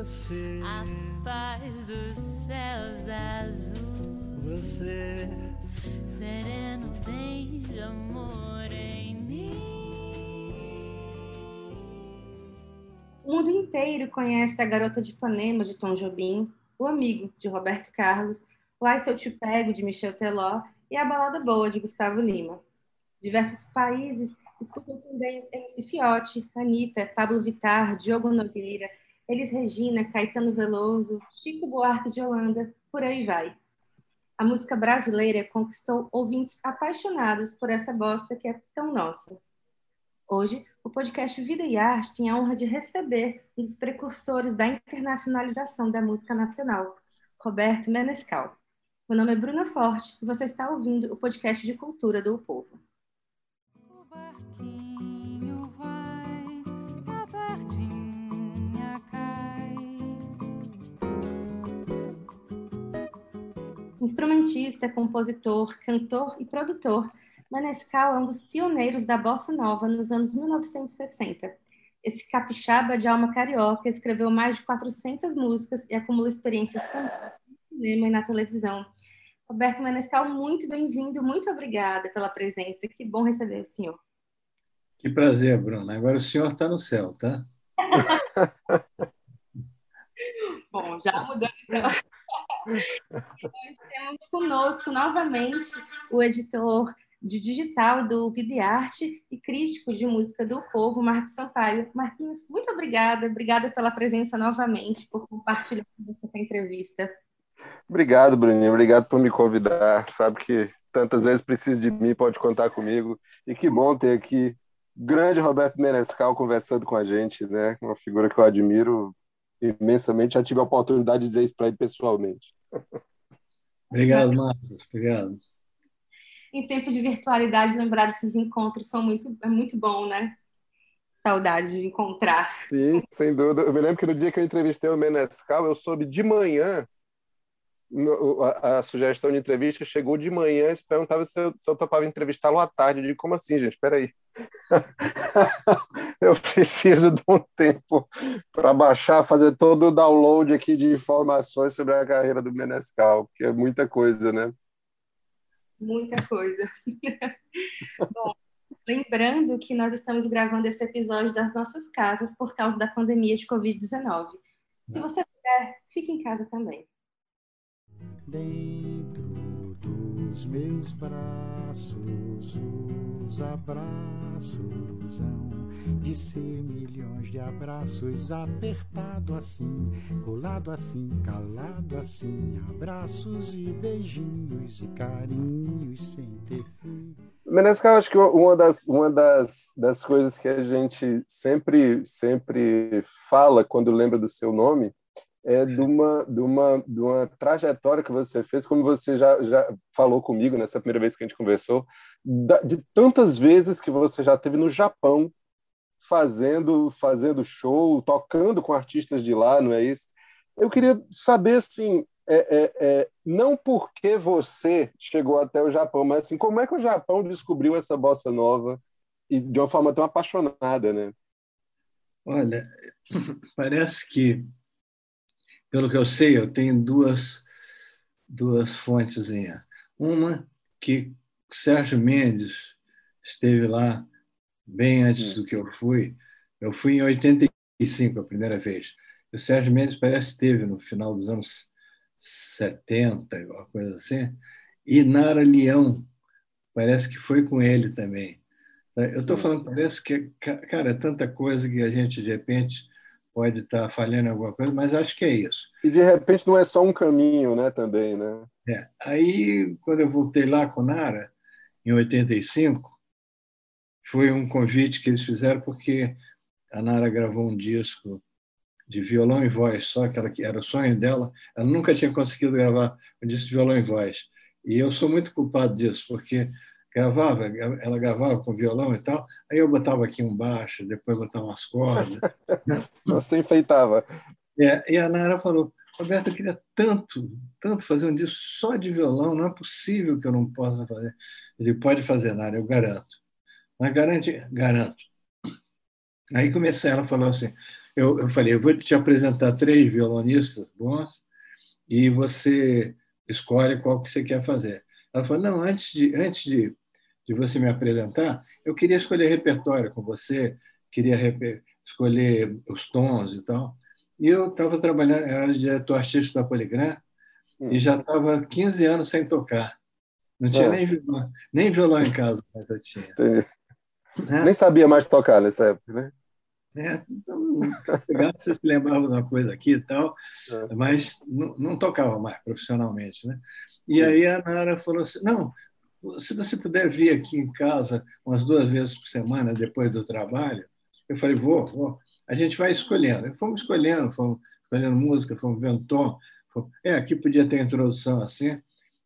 Você, a paz dos céus azuis. Você, sereno bem de amor em mim. O mundo inteiro conhece a Garota de Ipanema de Tom Jobim, O Amigo de Roberto Carlos, O Ai Se Eu Te Pego de Michel Teló e A Balada Boa de Gustavo Lima. Diversos países escutam também MC Fiote, Anitta, Pablo Vittar, Diogo Nogueira, Elis Regina, Caetano Veloso, Chico Buarque de Holanda, por aí vai. A música brasileira conquistou ouvintes apaixonados por essa bosta que é tão nossa. Hoje, o podcast Vida e Arte tem a honra de receber um dos precursores da internacionalização da música nacional, Roberto Menescal. Meu nome é Bruna Forte e você está ouvindo o podcast de cultura do o Povo. Instrumentista, compositor, cantor e produtor, Manescal é um dos pioneiros da bossa nova nos anos 1960. Esse capixaba de alma carioca escreveu mais de 400 músicas e acumula experiências no cinema e na televisão. Roberto Manescal, muito bem-vindo, muito obrigada pela presença. Que bom receber o senhor. Que prazer, Bruna. Agora o senhor está no céu, tá? bom, já mudando então. Temos conosco novamente o editor de digital do Videarte e crítico de música do povo, Marcos Sampaio. Marquinhos, muito obrigada, obrigada pela presença novamente, por compartilhar essa entrevista. Obrigado, Bruninho, obrigado por me convidar. Sabe que tantas vezes precisa de mim, pode contar comigo. E que bom ter aqui grande Roberto Menescal conversando com a gente, né? Uma figura que eu admiro imensamente. Já tive a oportunidade de dizer isso para ele pessoalmente. Obrigado, Marcos. Obrigado. Em tempo de virtualidade, lembrar desses encontros são muito, é muito bom, né? Saudade de encontrar. Sim, sem dúvida. Eu me lembro que no dia que eu entrevistei o Menescal, eu soube de manhã a, a, sugestão de entrevista chegou de manhã e perguntava se eu, se eu topava entrevistá-lo à tarde. Eu digo, como assim, gente? Espera aí. eu preciso de um tempo para baixar, fazer todo o download aqui de informações sobre a carreira do Menescal, que é muita coisa, né? Muita coisa. Bom, lembrando que nós estamos gravando esse episódio das nossas casas por causa da pandemia de Covid-19. Se você puder, fique em casa também. Dentro dos meus braços, os abraços hão de ser milhões de abraços, apertado assim, colado assim, calado assim, abraços e beijinhos e carinhos sem ter fim. Menescal, acho que uma das, uma das, das coisas que a gente sempre, sempre fala quando lembra do seu nome é de uma, de, uma, de uma trajetória que você fez, como você já, já falou comigo nessa primeira vez que a gente conversou, de tantas vezes que você já teve no Japão fazendo, fazendo show, tocando com artistas de lá, não é isso? Eu queria saber, assim, é, é, é, não porque você chegou até o Japão, mas assim, como é que o Japão descobriu essa bossa nova e de uma forma tão apaixonada, né? Olha, parece que pelo que eu sei, eu tenho duas, duas fontes. Uma que Sérgio Mendes esteve lá bem antes hum. do que eu fui. Eu fui em 85 a primeira vez. O Sérgio Mendes parece que esteve no final dos anos 70, alguma coisa assim. E Nara Leão, parece que foi com ele também. Eu estou hum. falando, parece que, cara, é tanta coisa que a gente, de repente, pode estar falhando alguma coisa, mas acho que é isso. E de repente não é só um caminho, né, também, né? É. Aí, quando eu voltei lá com Nara, em 85, foi um convite que eles fizeram porque a Nara gravou um disco de violão e voz, só que ela, era o sonho dela, ela nunca tinha conseguido gravar um disco de violão e voz. E eu sou muito culpado disso, porque gravava, ela gravava com violão e tal, aí eu botava aqui um baixo, depois botava umas cordas. Você enfeitava. É, e a Nara falou, Roberto, eu queria tanto, tanto fazer um disco só de violão, não é possível que eu não possa fazer. Ele pode fazer, Nara, eu garanto. Mas garante, garanto. Aí comecei, ela falou assim, eu, eu falei, eu vou te apresentar três violonistas bons e você escolhe qual que você quer fazer. Ela falou, não, antes de, antes de, de você me apresentar, eu queria escolher repertório com você, queria escolher os tons e tal. E eu estava trabalhando, eu era diretor artístico da Poligram, hum. e já estava 15 anos sem tocar. Não tinha nem, violão, nem violão em casa, mas eu tinha. É. Nem sabia mais tocar nessa época, né? É, então, você se lembrava de uma coisa aqui e tal, é. mas não, não, tocava mais profissionalmente. Né? E aí a Nara falou assim: não, se você puder vir aqui em casa umas duas vezes por semana depois do trabalho, eu falei: vou, vou. A gente vai escolhendo. Fomos escolhendo, fomos escolhendo música, fomos vendo tom. Fomos... É, aqui podia ter introdução assim.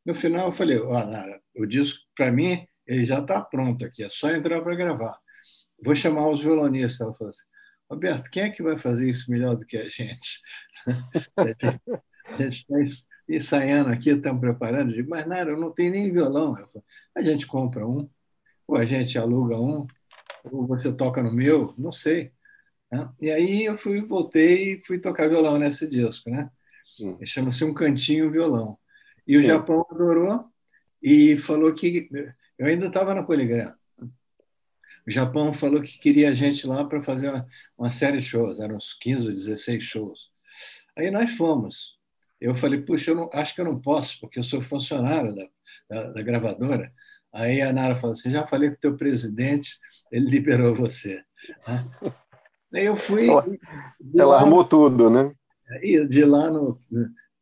No final, eu falei: oh, Nara, o disco, para mim, ele já está pronto aqui, é só entrar para gravar. Vou chamar os violonistas. Ela falou assim: Roberto, quem é que vai fazer isso melhor do que a gente? a gente está ensaiando aqui, estamos preparando. Eu digo, mas nada, eu não tenho nem violão. Falo, a gente compra um, ou a gente aluga um, ou você toca no meu, não sei. Né? E aí eu fui, voltei e fui tocar violão nesse disco, né? Hum. Chama-se Um Cantinho Violão. E Sim. o Japão adorou e falou que eu ainda estava na Poligram. O Japão falou que queria a gente lá para fazer uma, uma, série de shows, eram uns 15 ou 16 shows. Aí nós fomos. Eu falei, puxa, eu não, acho que eu não posso, porque eu sou funcionário da, da, da gravadora. Aí a Nara falou assim: já falei com o teu presidente, ele liberou você. Aí eu fui. Ela, ela armou tudo, né? E de lá no,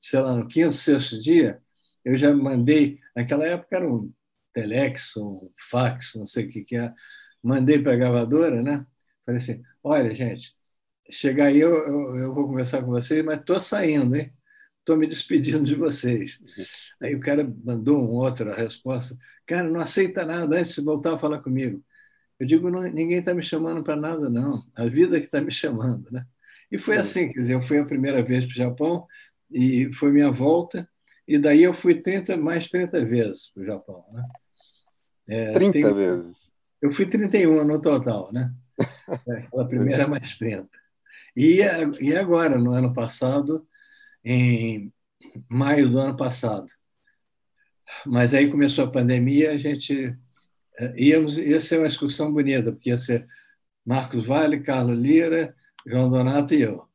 sei lá, no quinto, sexto dia, eu já mandei. Naquela época era um telex, um fax, não sei o que, que é mandei para a gravadora, né? Falei assim: olha, gente, chegar aí eu, eu, eu vou conversar com vocês, mas estou saindo, hein? Estou me despedindo de vocês. Aí o cara mandou um outra resposta: cara, não aceita nada antes de voltar a falar comigo. Eu digo: ninguém está me chamando para nada, não. A vida que está me chamando, né? E foi assim, quer dizer, eu fui a primeira vez para o Japão e foi minha volta, e daí eu fui 30, mais 30 vezes para o Japão. Né? É, 30 tem, vezes? Eu fui 31 no total, né? A primeira mais 30. E, e agora, no ano passado, em maio do ano passado. Mas aí começou a pandemia, a gente eh, íamos, ia ser uma excursão bonita, porque ia ser Marcos Vale, Carlos Lira, João Donato e eu.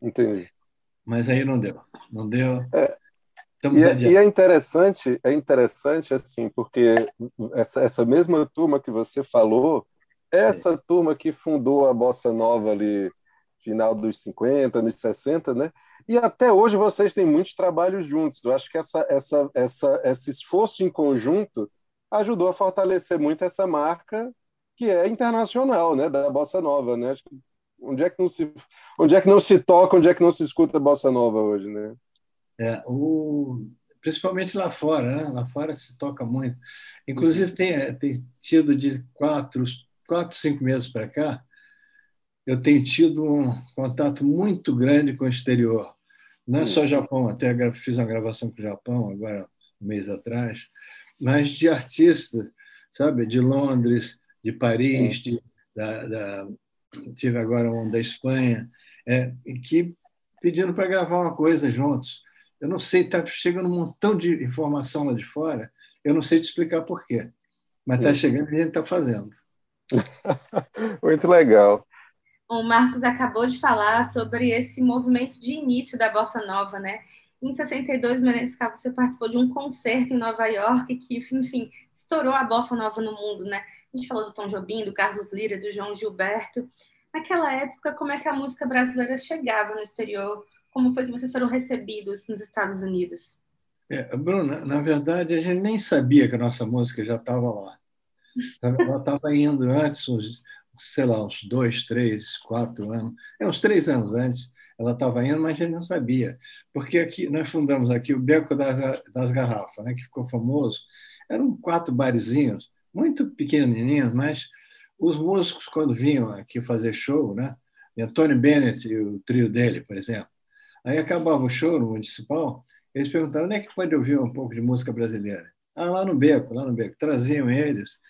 Entendi. Mas aí não deu, não deu. É, e, é, e, é, interessante, é interessante assim, porque essa, essa mesma turma que você falou, essa turma que fundou a bossa nova ali final dos 50, nos 60, né? E até hoje vocês têm muitos trabalhos juntos. Eu acho que essa, essa, essa, esse esforço em conjunto ajudou a fortalecer muito essa marca que é internacional, né, da bossa nova, né? Onde é que não se onde é que não se toca, onde é que não se escuta bossa nova hoje, né? É, o, principalmente lá fora, né? lá fora se toca muito. Inclusive, tem, é, tem tido de quatro, quatro, cinco meses para cá, eu tenho tido um contato muito grande com o exterior. Não é só uhum. Japão, até fiz uma gravação com o Japão agora, um mês atrás, mas de artistas, sabe, de Londres, de Paris, de, da, da, tive agora um da Espanha, é, que pedindo para gravar uma coisa juntos. Eu não sei, está chegando um montão de informação lá de fora, eu não sei te explicar por quê, mas está chegando e a gente está fazendo. Muito legal. O Marcos acabou de falar sobre esse movimento de início da Bossa Nova, né? Em 62, Menezes você participou de um concerto em Nova York que, enfim, estourou a Bossa Nova no mundo, né? A gente falou do Tom Jobim, do Carlos Lira, do João Gilberto. Naquela época, como é que a música brasileira chegava no exterior? Como foi que vocês foram recebidos nos Estados Unidos? É, Bruna, na verdade, a gente nem sabia que a nossa música já estava lá. Ela estava indo antes, sei lá, uns dois, três, quatro anos, é, uns três anos antes, ela estava indo, mas gente não sabia. Porque aqui nós fundamos aqui o Beco das, das Garrafas, né, que ficou famoso. Eram quatro barizinhos, muito pequenininhos, mas os músicos, quando vinham aqui fazer show, né, Antônio Bennett e o trio dele, por exemplo, Aí acabava o show no municipal, eles perguntavam onde é que pode ouvir um pouco de música brasileira. Ah, lá no Beco, lá no Beco. Traziam eles.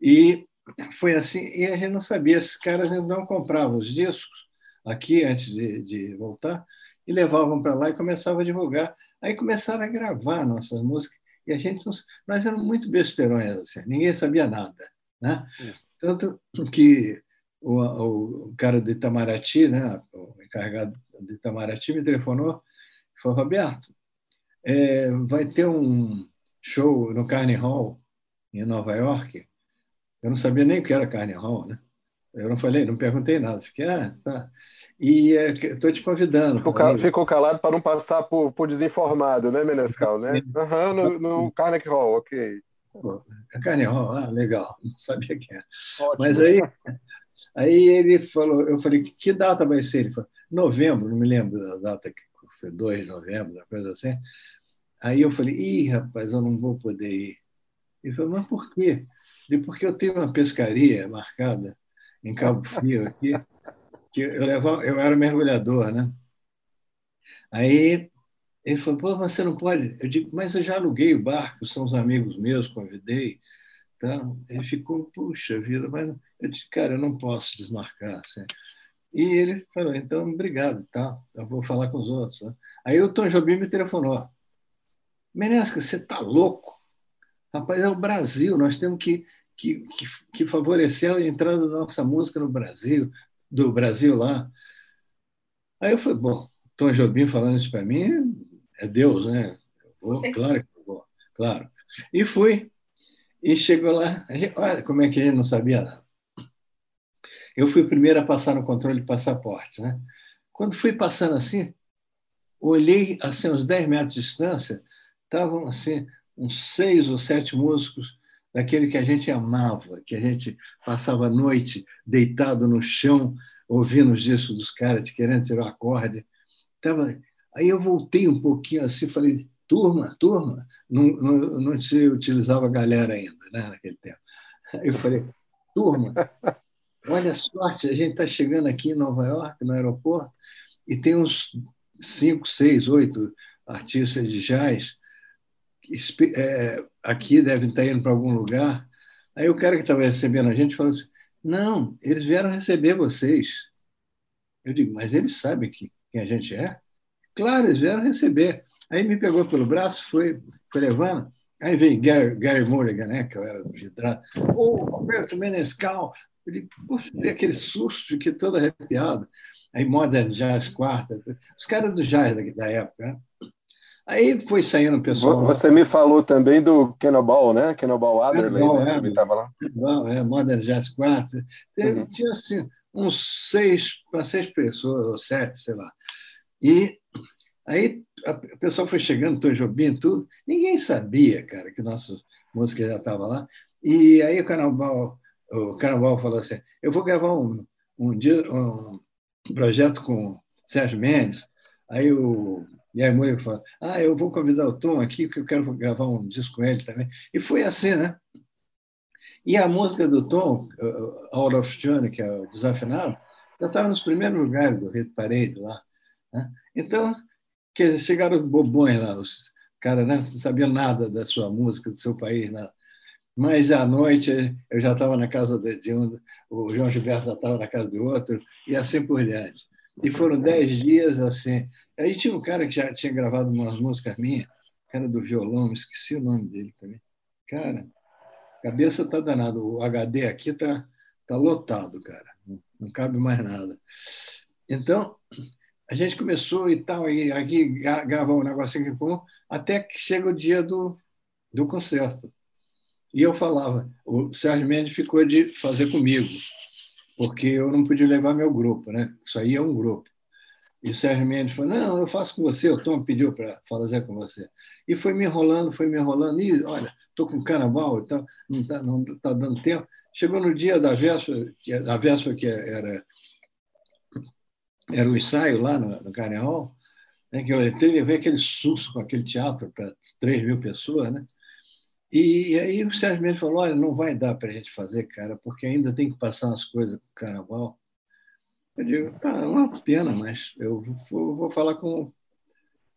E foi assim, e a gente não sabia, esses caras não compravam os discos aqui antes de, de voltar e levavam para lá e começavam a divulgar. Aí começaram a gravar nossas músicas e a gente nós éramos muito besterões, assim, ninguém sabia nada, né? É. Tanto que o, o, cara do Itamaraty, né, o encarregado do Itamaraty me telefonou e falou, Roberto, é, vai ter um show no Carnegie Hall em Nova York. Eu não sabia nem o que era Carnegie Hall, né? Eu não falei, não perguntei nada. Fiquei, ah, tá. E estou é, te convidando. Ficou, cal, ficou, calado para não passar por, por desinformado, né, Menescal? Né? Uhum, no, no Carnegie Hall, ok. Pô, Carnegie Hall, ah, legal. Não sabia que era. Ótimo. Mas aí, aí ele falou, eu falei, que data vai ser? Ele falou, novembro, não me lembro da data, que foi 2 de novembro, uma coisa assim. Aí eu falei, ih, rapaz, eu não vou poder ir. Ele falou, mas por quê? Porque eu tenho uma pescaria marcada em Cabo Frio aqui, que eu, levava, eu era mergulhador, né? Aí ele falou, pô, mas você não pode. Eu digo, mas eu já aluguei o barco, são os amigos meus, convidei. Então, ele ficou, puxa vida, mas eu disse, cara, eu não posso desmarcar. Assim. E ele falou, então, obrigado, tá? Eu vou falar com os outros. Né? Aí o Tom Jobim me telefonou. Menesca, você está louco? Rapaz, é o Brasil, nós temos que que, que, que favorecer a entrada da nossa música no Brasil, do Brasil lá. Aí eu falei, bom, Tom Jobim falando isso para mim, é Deus, né? vou, claro que eu vou, claro. E fui. E chegou lá, gente, olha como é que a gente não sabia nada. Eu fui o primeiro a passar no controle de passaporte. Né? Quando fui passando assim, olhei assim, uns 10 metros de distância, estavam assim, uns seis ou sete músicos daquele que a gente amava, que a gente passava a noite deitado no chão, ouvindo os discos dos caras, querendo tirar o acorde. Tava... Aí eu voltei um pouquinho assim, falei, turma, turma, não, não, não se utilizava galera ainda, né, naquele tempo. Aí eu falei, turma, olha a sorte, a gente está chegando aqui em Nova York, no aeroporto, e tem uns cinco, seis, oito artistas de jazz é, aqui devem estar indo para algum lugar. Aí o cara que estava recebendo a gente falou assim: não, eles vieram receber vocês. Eu digo, mas eles sabem que, quem a gente é? Claro, eles vieram receber. Aí me pegou pelo braço, foi, foi levando. Aí veio Gary, Gary Mulligan, né, que eu era vidrado. Ô, oh, Roberto Menescal. Ele, poxa, aquele susto, que todo arrepiado. Aí Modern Jazz Quarta, os caras do jazz da, da época. Né? Aí foi saindo o pessoal. Você me falou também do Cannonball, né? Cannonball Adderley, Cannonball, né? Também estava lá. Cannonball, é, Modern Jazz Quartet. Uhum. Tinha assim, uns seis, para seis pessoas, ou sete, sei lá. E aí o pessoal foi chegando, Tom Jobim, tudo. Ninguém sabia, cara, que nossa música já estava lá. E aí o Cannonball, o Cannonball falou assim: eu vou gravar um, um, um projeto com Sérgio Mendes. Aí o e aí a mulher falou, ah, eu vou convidar o Tom aqui, porque eu quero gravar um disco com ele também. E foi assim, né? E a música do Tom, Out of Tune, que é o Desafinado, já estava nos primeiros lugares do Hit Parade lá. Né? Então, quer dizer, chegaram bobões lá, os caras né? não sabiam nada da sua música, do seu país, nada. Mas à noite eu já estava na casa de um, o João Gilberto já estava na casa do outro, e assim por diante. E foram dez dias assim. Aí tinha um cara que já tinha gravado umas músicas minhas, cara do violão, esqueci o nome dele também. Cara, cabeça tá danada. O HD aqui tá, tá lotado, cara. Não, cabe mais nada. Então, a gente começou e tal, e aqui gravar um negocinho aqui, até que chega o dia do, do concerto. E eu falava, o Sérgio Mendes ficou de fazer comigo porque eu não podia levar meu grupo, né? Isso aí é um grupo. E o Sérgio Mendes falou: Não, eu faço com você. O Tom pediu para fazer com você. E foi me enrolando, foi me enrolando. E olha, estou com carnaval e não está não tá dando tempo. Chegou no dia da véspera, que, a véspera que era, era o ensaio lá no, no né, que eu entrei e levei aquele susto com aquele teatro para 3 mil pessoas, né? E aí o Sérgio Mendes falou: olha, não vai dar para a gente fazer, cara, porque ainda tem que passar umas coisas com o carnaval. Eu digo: tá, é uma pena, mas eu vou, vou falar com,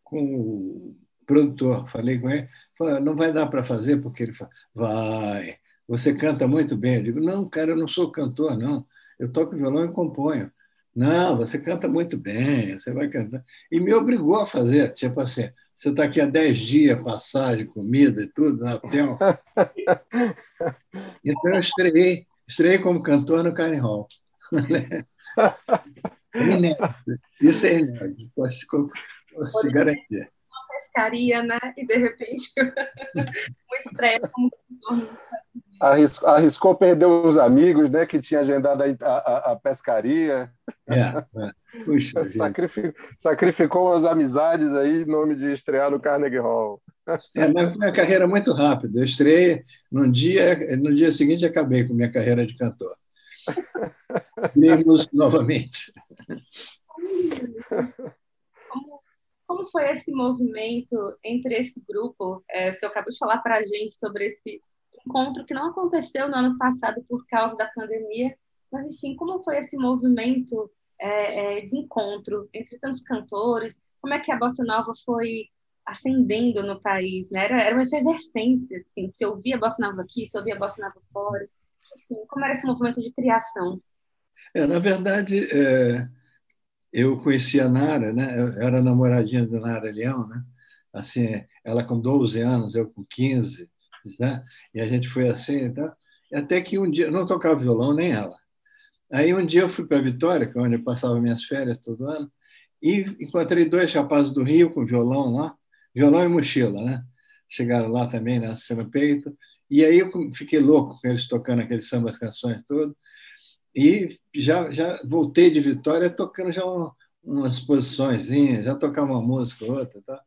com o produtor. Falei com ele: falei, não vai dar para fazer, porque ele falou: vai, você canta muito bem. Eu digo: não, cara, eu não sou cantor, não. Eu toco violão e componho. Não, você canta muito bem, você vai cantar. E me obrigou a fazer, tipo assim, você está aqui há 10 dias, passagem, comida e tudo, no hotel. então eu estreiei, estreiei como cantor no Carne Hall. inédito. Isso é inédito, posso, posso garantir. Uma pescaria, né? E de repente, uma estreia como cantor Arriscou, arriscou perder os amigos, né? Que tinha agendado a, a, a pescaria. É, é. Puxa, sacrificou, sacrificou umas amizades aí em nome de estrear no Carnegie Hall. É, mas foi uma carreira muito rápida. Eu estreiei num dia, no dia seguinte acabei com minha carreira de cantor. Vimos novamente. Como, como foi esse movimento entre esse grupo? É, o senhor acabou de falar para a gente sobre esse encontro que não aconteceu no ano passado por causa da pandemia, mas enfim, como foi esse movimento é, é, de encontro entre tantos cantores? Como é que a bossa nova foi ascendendo no país? Né? Era, era uma efervescência, assim, se ouvia bossa nova aqui, se ouvia bossa nova fora. Enfim, como era esse movimento de criação? É, na verdade, é, eu conheci a Nara, né? Eu era namoradinha da Nara Leão, né? Assim, ela com 12 anos, eu com 15 né? E a gente foi assim, tá? até que um dia, não tocava violão nem ela. Aí um dia eu fui para Vitória, que é onde eu passava minhas férias todo ano, e encontrei dois rapazes do Rio com violão lá, violão e mochila, né? Chegaram lá também, nascendo no peito, e aí eu fiquei louco com eles tocando aqueles sambas canções todas, e já, já voltei de Vitória tocando já uma, umas posições, já tocava uma música outra, tá?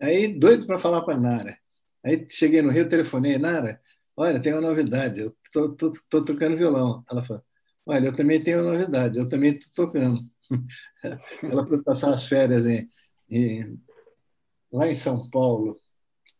Aí doido para falar para Nara. Aí cheguei no Rio, telefonei, Nara, olha, tem uma novidade, eu estou tocando violão. Ela falou, olha, eu também tenho uma novidade, eu também estou tocando. Ela foi passar as férias em, em, lá em São Paulo,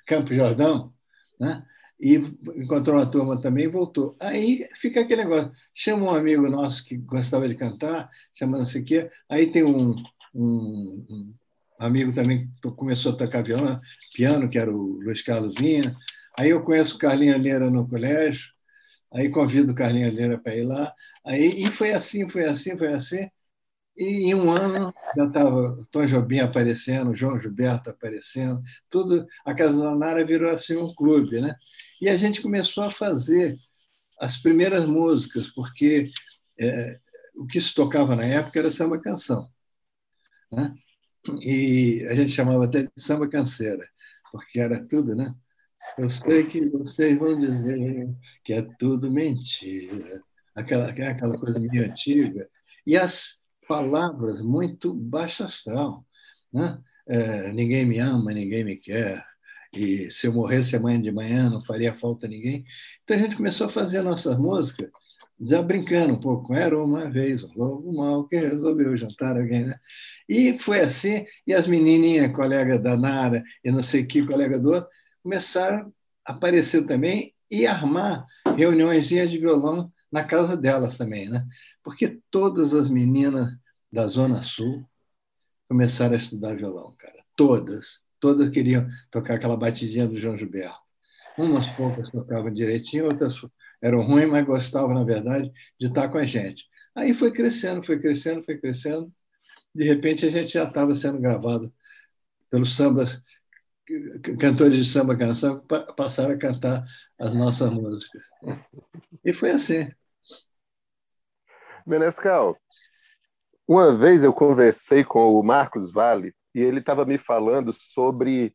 Campo Jordão, né? e encontrou uma turma também e voltou. Aí fica aquele negócio, chama um amigo nosso que gostava de cantar, chama não sei o quê, aí tem um, um, amigo também que começou a tocar violão, piano, que era o Luiz Carlos Vinha. Aí eu conheço o Carlinhos Leira no colégio, aí convido o Carlinhos Leira para ir lá. Aí, e foi assim, foi assim, foi assim. E em um ano já estava Tom Jobim aparecendo, João Gilberto aparecendo, tudo. A Casa da Nara virou assim um clube, né? E a gente começou a fazer as primeiras músicas, porque é, o que se tocava na época era samba canção. Né? E a gente chamava até de samba canseira, porque era tudo, né? Eu sei que vocês vão dizer que é tudo mentira, aquela, aquela coisa meio antiga, e as palavras muito baixa astral, né? É, ninguém me ama, ninguém me quer, e se eu morresse amanhã de manhã não faria falta a ninguém. Então a gente começou a fazer a nossa música já brincando um pouco, era uma vez um lobo mal que resolveu jantar alguém, né? E foi assim, e as menininhas, colega da Nara e não sei que, colega do outro, começaram a aparecer também e armar reuniões de violão na casa delas também, né? Porque todas as meninas da Zona Sul começaram a estudar violão, cara. Todas. Todas queriam tocar aquela batidinha do João Gilberto. Umas poucas tocavam direitinho, outras eram ruins, mas gostavam, na verdade, de estar com a gente. Aí foi crescendo, foi crescendo, foi crescendo. De repente, a gente já estava sendo gravado pelos sambas, cantores de samba canção, passaram a cantar as nossas músicas. E foi assim. Menescal, uma vez eu conversei com o Marcos Vale e ele estava me falando sobre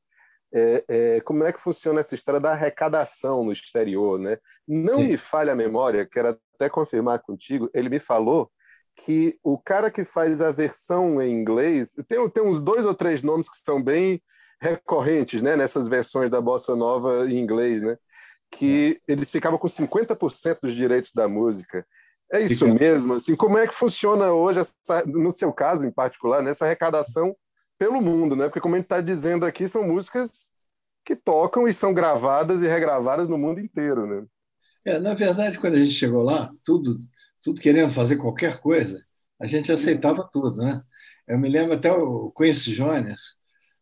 é, é, como é que funciona essa história da arrecadação no exterior, né? Não Sim. me falha a memória, quero até confirmar contigo, ele me falou que o cara que faz a versão em inglês, tem, tem uns dois ou três nomes que são bem recorrentes, né, nessas versões da bossa nova em inglês, né? Que é. eles ficavam com 50% dos direitos da música. É isso Fica. mesmo? Assim, como é que funciona hoje, essa, no seu caso em particular, nessa arrecadação pelo mundo, né? Porque como a gente está dizendo aqui, são músicas que tocam e são gravadas e regravadas no mundo inteiro, né? É, na verdade, quando a gente chegou lá, tudo, tudo querendo fazer qualquer coisa, a gente aceitava tudo, né? Eu me lembro até o Quincy Jones,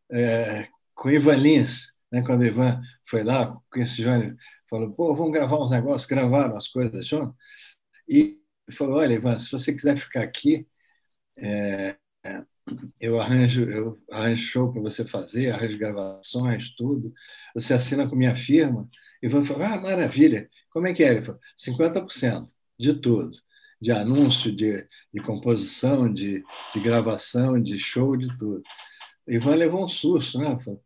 é, com Ivan Lins, né? Quando o Ivan foi lá, o Quincy Jones falou, pô, vamos gravar uns negócios, gravaram as coisas junto, e falou, olha, Ivan, se você quiser ficar aqui, é, eu arranjo eu arranjo show para você fazer, arranjo gravações, tudo. Você assina com minha firma e vão falar, ah, maravilha, como é que é? Ele falou, 50% de tudo, de anúncio, de, de composição, de, de gravação, de show, de tudo. Ivan levou um susto, né? Falou,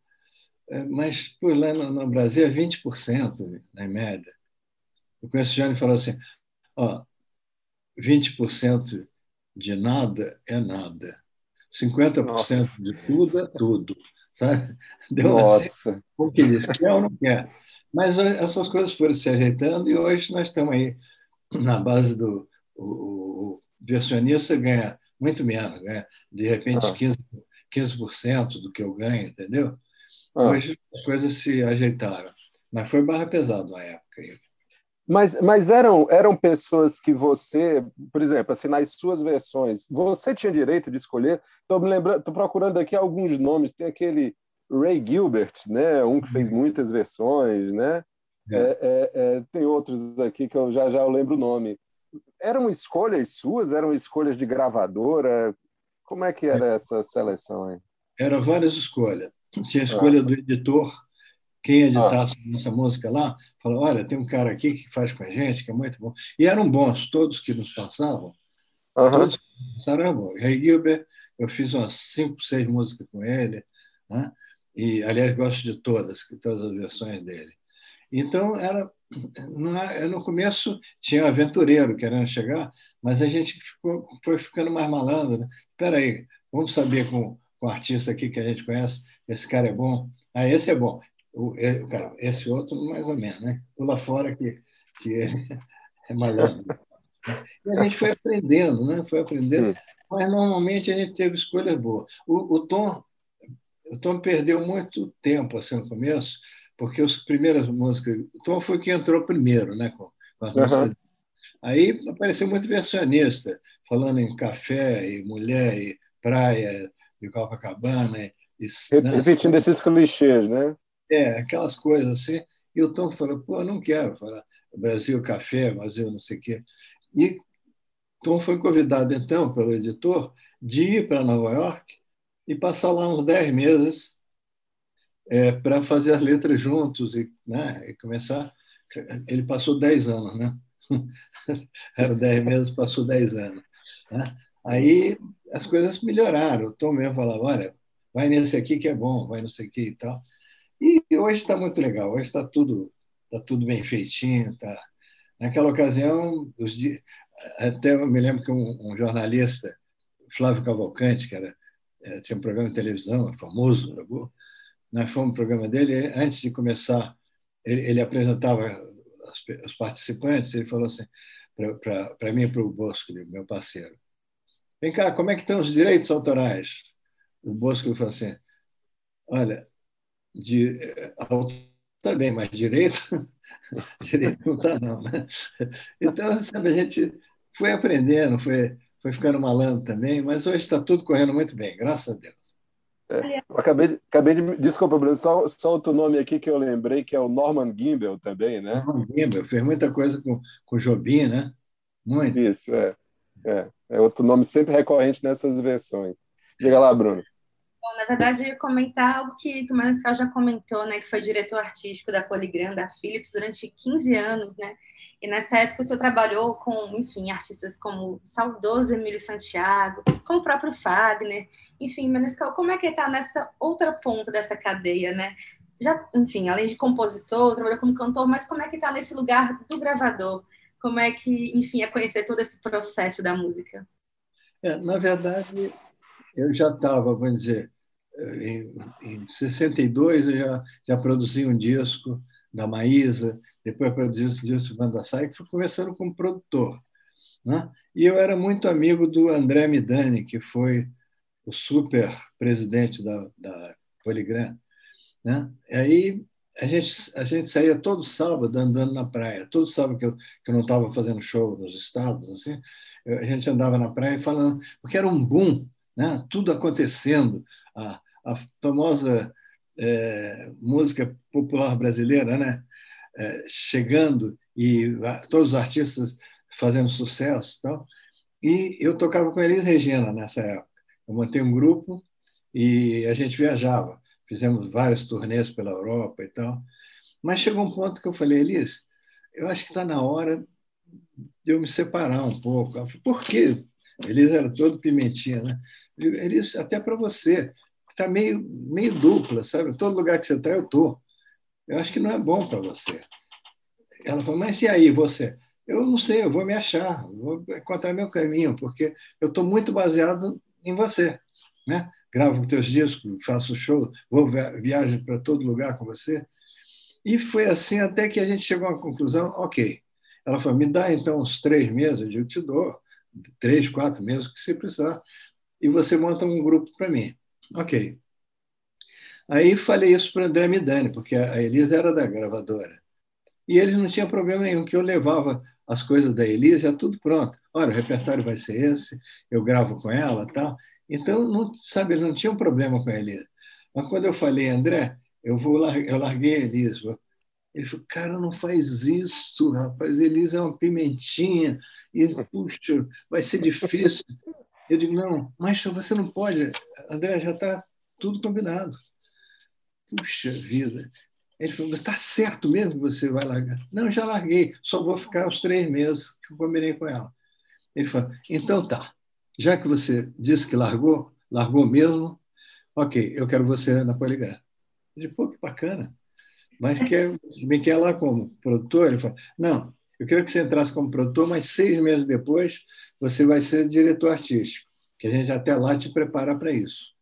é, mas por lá no, no, Brasil é 20%, na média. Eu conheço o Johnny e falou assim, ó, 20% de nada é nada. 50% Nossa. de tudo é tudo. Sabe? Deu assim, Nossa. assim, o que diz, quer ou não quer. Mas essas coisas foram se ajeitando e hoje nós estamos aí na base do. O, o versionista ganha muito menos, ganha de repente ah. 15%, 15 do que eu ganho, entendeu? Ah. Hoje as coisas se ajeitaram. Mas foi barra pesada na época. Mas, mas eram, eram pessoas que você, por exemplo, assim, nas suas versões, você tinha direito de escolher. Estou me lembrando, estou procurando aqui alguns nomes. Tem aquele Ray Gilbert, né? Um que fez uhum. muitas versões, né? É. É, é, é, tem outros aqui que eu já já eu lembro o nome. Eram escolhas suas? Eram escolhas de gravadora? Como é que era é. essa seleção aí? Eram várias escolhas. Tinha a escolha ah. do editor quem editasse ah. essa música lá, falou: olha, tem um cara aqui que faz com a gente, que é muito bom. E eram bons, todos que nos passavam. Uhum. Todos que passaram bons. Ray Gilbert, eu fiz umas cinco, seis músicas com ele. Né? E, aliás, gosto de todas, todas as versões dele. Então, era, no começo tinha aventureiro querendo chegar, mas a gente ficou, foi ficando mais malandro. Né? Espera aí, vamos saber com, com o artista aqui que a gente conhece, esse cara é bom. Ah, esse é bom. O, é, cara, esse outro, mais ou menos, né? Pula fora que, que ele é malandro. E a gente foi aprendendo, né? Foi aprendendo, hum. mas normalmente a gente teve escolhas boas. O, o Tom, o Tom perdeu muito tempo assim no começo, porque as primeiras músicas, o Tom foi quem entrou primeiro, né? Com, com as uhum. músicas. Aí apareceu muito versionista, falando em café e mulher e praia de Copacabana. E, né? Repetindo esses clichês, né? É, aquelas coisas assim. E o Tom falou, pô, não quero falar Brasil Café, Brasil não sei o quê. E Tom foi convidado, então, pelo editor, de ir para Nova York e passar lá uns 10 meses é, para fazer as letras juntos e, né, e começar. Ele passou 10 anos, né? Era 10 meses, passou 10 anos. Né? Aí as coisas melhoraram. O Tom mesmo falava: olha, vai nesse aqui que é bom, vai não sei o que e tal. E hoje está muito legal, hoje está tudo, tá tudo bem feitinho. Tá... Naquela ocasião, os dias... até eu me lembro que um, um jornalista, Flávio Cavalcante, que era, é, tinha um programa de televisão famoso, nós fomos no programa dele, antes de começar, ele, ele apresentava os participantes, ele falou assim, para mim e para o Bosco, meu parceiro, vem cá, como é que estão os direitos autorais? O Bosco falou assim, olha, de está bem, mas direito, direito não está não, né? Então, sabe, a gente foi aprendendo, foi, foi ficando malandro também, mas hoje está tudo correndo muito bem, graças a Deus. É, acabei, de, acabei de. Desculpa, Bruno, só, só outro nome aqui que eu lembrei, que é o Norman Gimbel também, né? Norman Gimbel, fez muita coisa com, com Jobim, né? Muito. Isso, é, é. É outro nome sempre recorrente nessas versões. Diga lá, Bruno. Bom, na verdade, eu ia comentar algo que, que o Manescal já comentou, né? Que foi diretor artístico da Poligram, da Philips, durante 15 anos, né? E nessa época o senhor trabalhou com, enfim, artistas como o saudoso Emílio Santiago, como o próprio Fagner. Enfim, Manescal, como é que está nessa outra ponta dessa cadeia, né? Já, enfim, além de compositor, trabalhou como cantor, mas como é que está nesse lugar do gravador? Como é que, enfim, é conhecer todo esse processo da música? É, na verdade, eu já estava, vamos dizer, em, em 62 eu já, já produzi um disco da Maísa, depois produzi um disco do Wanda Sai, que foi começando como produtor. Né? E eu era muito amigo do André Midani, que foi o super presidente da, da Poligram. Né? E aí a gente, a gente saía todo sábado andando na praia. Todo sábado que eu, que eu não estava fazendo show nos estados, assim, a gente andava na praia falando, porque era um boom, né? tudo acontecendo. A, a famosa é, música popular brasileira, né? É, chegando e todos os artistas fazendo sucesso, tal. E eu tocava com Elis Regina nessa época. Eu montei um grupo e a gente viajava. Fizemos várias turnês pela Europa e tal. Mas chegou um ponto que eu falei, Elis, eu acho que está na hora de eu me separar um pouco. Por quê? Elis era todo pimentinha, né? Elis, até para você, está meio, meio dupla, sabe? Todo lugar que você está, eu estou. Eu acho que não é bom para você. Ela falou, mas e aí você? Eu não sei, eu vou me achar, vou encontrar meu caminho, porque eu estou muito baseado em você. Né? Gravo teus discos, faço show, vou viajar para todo lugar com você. E foi assim até que a gente chegou à conclusão, ok. Ela falou, me dá então uns três meses, eu te dou três, quatro meses que você precisar, e você monta um grupo para mim. Ok. Aí falei isso para André Midani, porque a Elisa era da gravadora. E eles não tinham problema nenhum, que eu levava as coisas da Elisa, é tudo pronto. Olha, o repertório vai ser esse, eu gravo com ela tal. Então, não, sabe, eles não tinham problema com a Elisa. Mas quando eu falei, André, eu, vou, eu larguei a Elisa. Ele falou, cara, não faz isso, rapaz. Elisa é uma pimentinha. E, puxa, vai ser difícil. Eu digo, não, mas você não pode. André, já está tudo combinado. Puxa vida. Ele falou, mas está certo mesmo que você vai largar? Não, já larguei, só vou ficar os três meses que eu combinei com ela. Ele falou, então tá, já que você disse que largou, largou mesmo, ok, eu quero você na Poligram. Eu disse, pô, que bacana. Mas quer, me quer lá como produtor? Ele falou, não, eu quero que você entrasse como produtor, mas seis meses depois você vai ser diretor artístico, que a gente até lá te prepara para isso.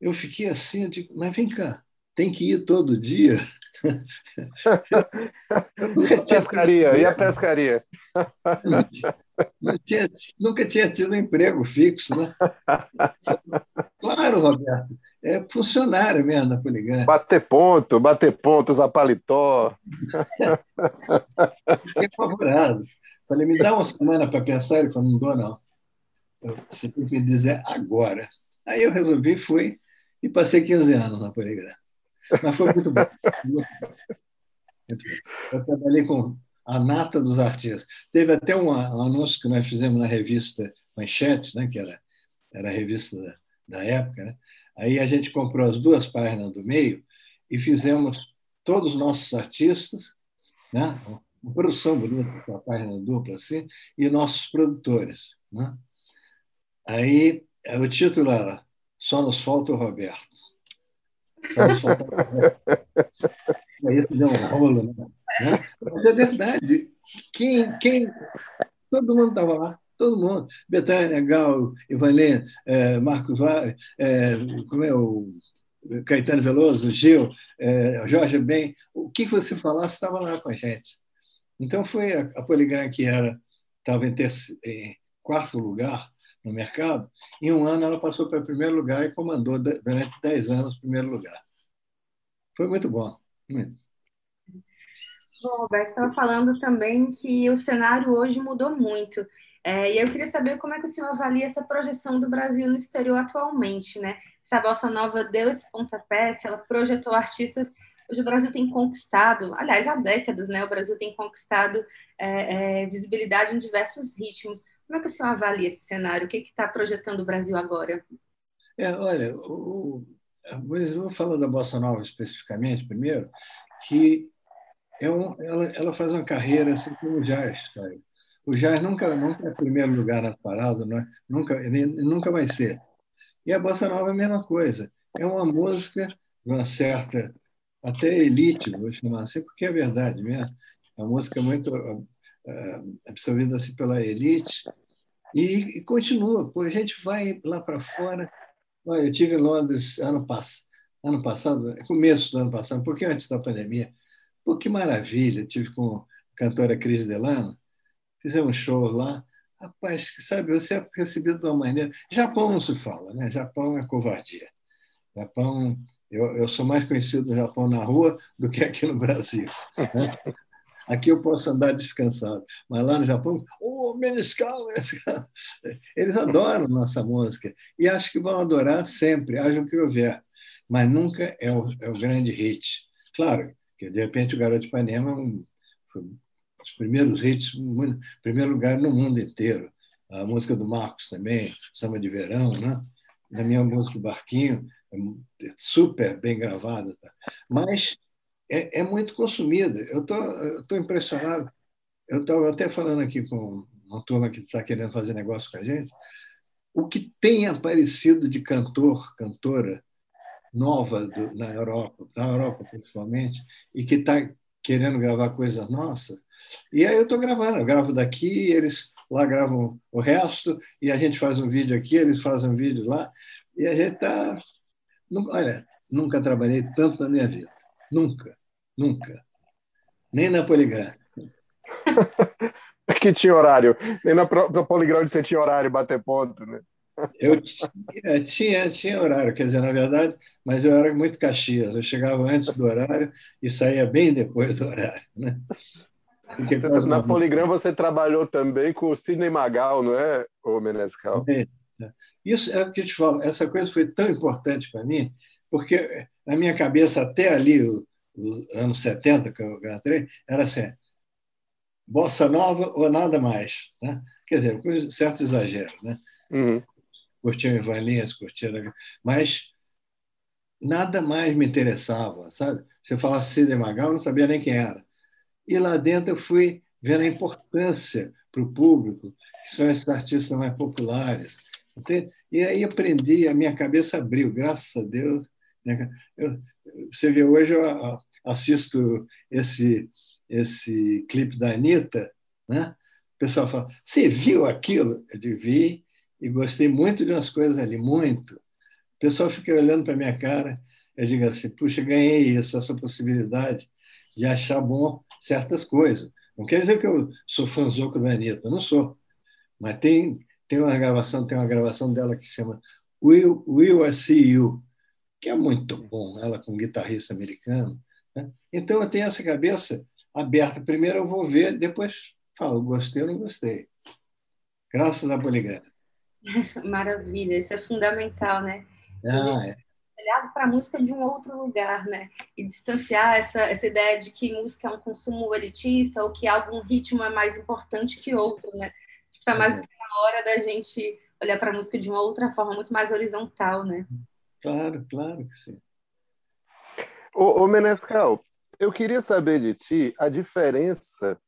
Eu fiquei assim, eu digo, mas vem cá, tem que ir todo dia. pescaria, e a pescaria? Não tinha, nunca tinha tido emprego fixo, né? Claro, Roberto, é funcionário mesmo da Poligram. Bater ponto, bater ponto, usar paletó. Fiquei apavorado. Falei, me dá uma semana para pensar. Ele falou, não dou, não. Você tem que me dizer agora. Aí eu resolvi, fui e passei 15 anos na Poligram. Mas foi muito bom. Muito bom. Eu trabalhei com a nata dos artistas. Teve até um, anúncio que nós fizemos na revista Manchetes, né, que era, era a revista da, da época. Né? Aí a gente comprou as duas páginas do meio e fizemos todos os nossos artistas, né? uma produção bonita, com a página dupla assim, e nossos produtores. Né? Aí o título era Só nos falta o Roberto. Aí isso deu um rolo, né? Mas é verdade. Quem, quem, todo mundo estava lá, todo mundo. Betânia, Gal, Ivanê, é, Marcos Vale, é, como é o Caetano Veloso, Gil, é, Jorge Ben, o que você falasse estava lá com a gente. Então foi a, a que era estava em, em quarto lugar no mercado. Em um ano ela passou para primeiro lugar e comandou durante dez anos o primeiro lugar. Foi muito bom. Muito. Bom, Roberto, estava falando também que o cenário hoje mudou muito. É, e eu queria saber como é que o senhor avalia essa projeção do Brasil no exterior atualmente, né? Se a Bossa Nova deu esse pontapé, se ela projetou artistas Hoje o Brasil tem conquistado, aliás, há décadas, né? O Brasil tem conquistado é, é, visibilidade em diversos ritmos. Como é que o senhor avalia esse cenário? O que está projetando o Brasil agora? É, olha, o, eu vou falar da Bossa Nova especificamente primeiro, que é um, ela, ela faz uma carreira assim como o jazz. O jazz nunca, nunca é primeiro lugar na parada, não é? nunca, nunca vai ser. E a Bossa Nova é a mesma coisa. É uma música de uma certa, até elite, vou chamar assim, porque é verdade mesmo. É uma música muito uh, absorvida assim pela elite e, e continua. Pô, a gente vai lá para fora. Eu tive em Londres ano, pass ano passado, começo do ano passado, um pouquinho antes da pandemia. Pô, que maravilha! Tive com a cantora Cris Delano, fizemos um show lá. Rapaz, sabe, você é recebido de uma maneira. Japão não se fala, né? Japão é covardia. Japão, eu, eu sou mais conhecido no Japão na rua do que aqui no Brasil. Né? Aqui eu posso andar descansado, mas lá no Japão, oh, meniscal! Eles adoram nossa música e acho que vão adorar sempre, haja o que houver, mas nunca é o, é o grande hit. Claro, que de repente o Garoto de Ipanema foi os primeiros hits, em primeiro lugar no mundo inteiro. a música do Marcos também, Samba de Verão, né? Na minha música Barquinho, é super bem gravada. Tá? Mas é, é, muito consumida. Eu estou impressionado. Eu estava até falando aqui com uma turma que está querendo fazer negócio com a gente. O que tem aparecido de cantor, cantora nova do, na Europa, na Europa principalmente, e que está querendo gravar coisas nossas. E aí eu estou gravando, eu gravo daqui, eles lá gravam o resto, e a gente faz um vídeo aqui, eles fazem um vídeo lá, e a gente está. Olha, nunca trabalhei tanto na minha vida. Nunca, nunca. Nem na Poligram. que tinha horário. Nem na, na Poligram você tinha horário bater ponto, né? Eu tinha, tinha, tinha horário, quer dizer, na verdade, mas eu era muito caxias. Eu chegava antes do horário e saía bem depois do horário. Né? Você, na Poligram você trabalhou também com o Sidney Magal, não é, o Menescal? É, é. Isso é o que eu te falo, essa coisa foi tão importante para mim, porque na minha cabeça, até ali, os anos 70, que eu entrei, era assim, bossa nova ou nada mais. Né? Quer dizer, com certo exagero. Né? Uhum. Curtiam Ivan Lins, curtiam... Mas nada mais me interessava, sabe? Se falasse Sidney Magal, eu não sabia nem quem era. E lá dentro eu fui vendo a importância para o público, que são esses artistas mais populares. Entende? E aí aprendi, a minha cabeça abriu, graças a Deus. Né? Você vê, hoje eu assisto esse, esse clipe da Anitta, né? o pessoal fala, você viu aquilo? Eu digo, vi e gostei muito de umas coisas ali, muito. O pessoal fica olhando para a minha cara, eu digo assim, puxa, ganhei isso, essa possibilidade de achar bom certas coisas. Não quer dizer que eu sou fãzoco da Anitta, não sou. Mas tem, tem uma gravação, tem uma gravação dela que se chama Will, Will I See You, que é muito bom, ela com um guitarrista americano. Né? Então eu tenho essa cabeça aberta. Primeiro eu vou ver, depois falo, gostei ou não gostei. Graças a Poligana. Maravilha, isso é fundamental, né? Ah, é olhado para a música de um outro lugar, né? E distanciar essa, essa ideia de que música é um consumo elitista ou que algum ritmo é mais importante que outro, né? Está mais uhum. na hora da gente olhar para a música de uma outra forma, muito mais horizontal, né? Claro, claro que sim. Ô, ô Menescal, eu queria saber de ti a diferença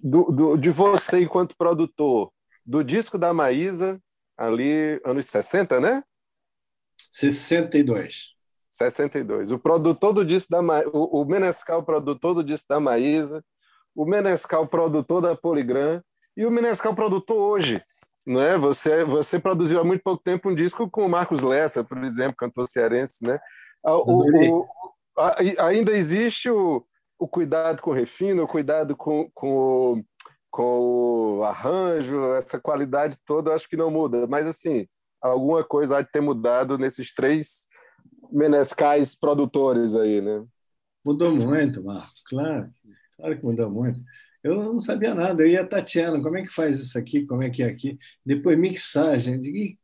do, do, de você enquanto produtor do disco da Maísa, ali anos 60, né? 62. 62. O produtor do disco da Ma... o, o Menescal produtor do disco da Maísa, o Menescal produtor da Poligram e o Menescal produtor hoje. Não é? você, você produziu há muito pouco tempo um disco com o Marcos Lessa, por exemplo, cantor cearense. Né? Ah, o, o, a, ainda existe o, o cuidado com o refino, o cuidado com, com, o, com o arranjo, essa qualidade toda, eu acho que não muda. Mas, assim, alguma coisa há de ter mudado nesses três menescais produtores aí, né? Mudou muito, Marco, claro, claro que mudou muito. Eu não sabia nada, eu ia Tatiana, como é que faz isso aqui, como é que é aqui? Depois mixagem, de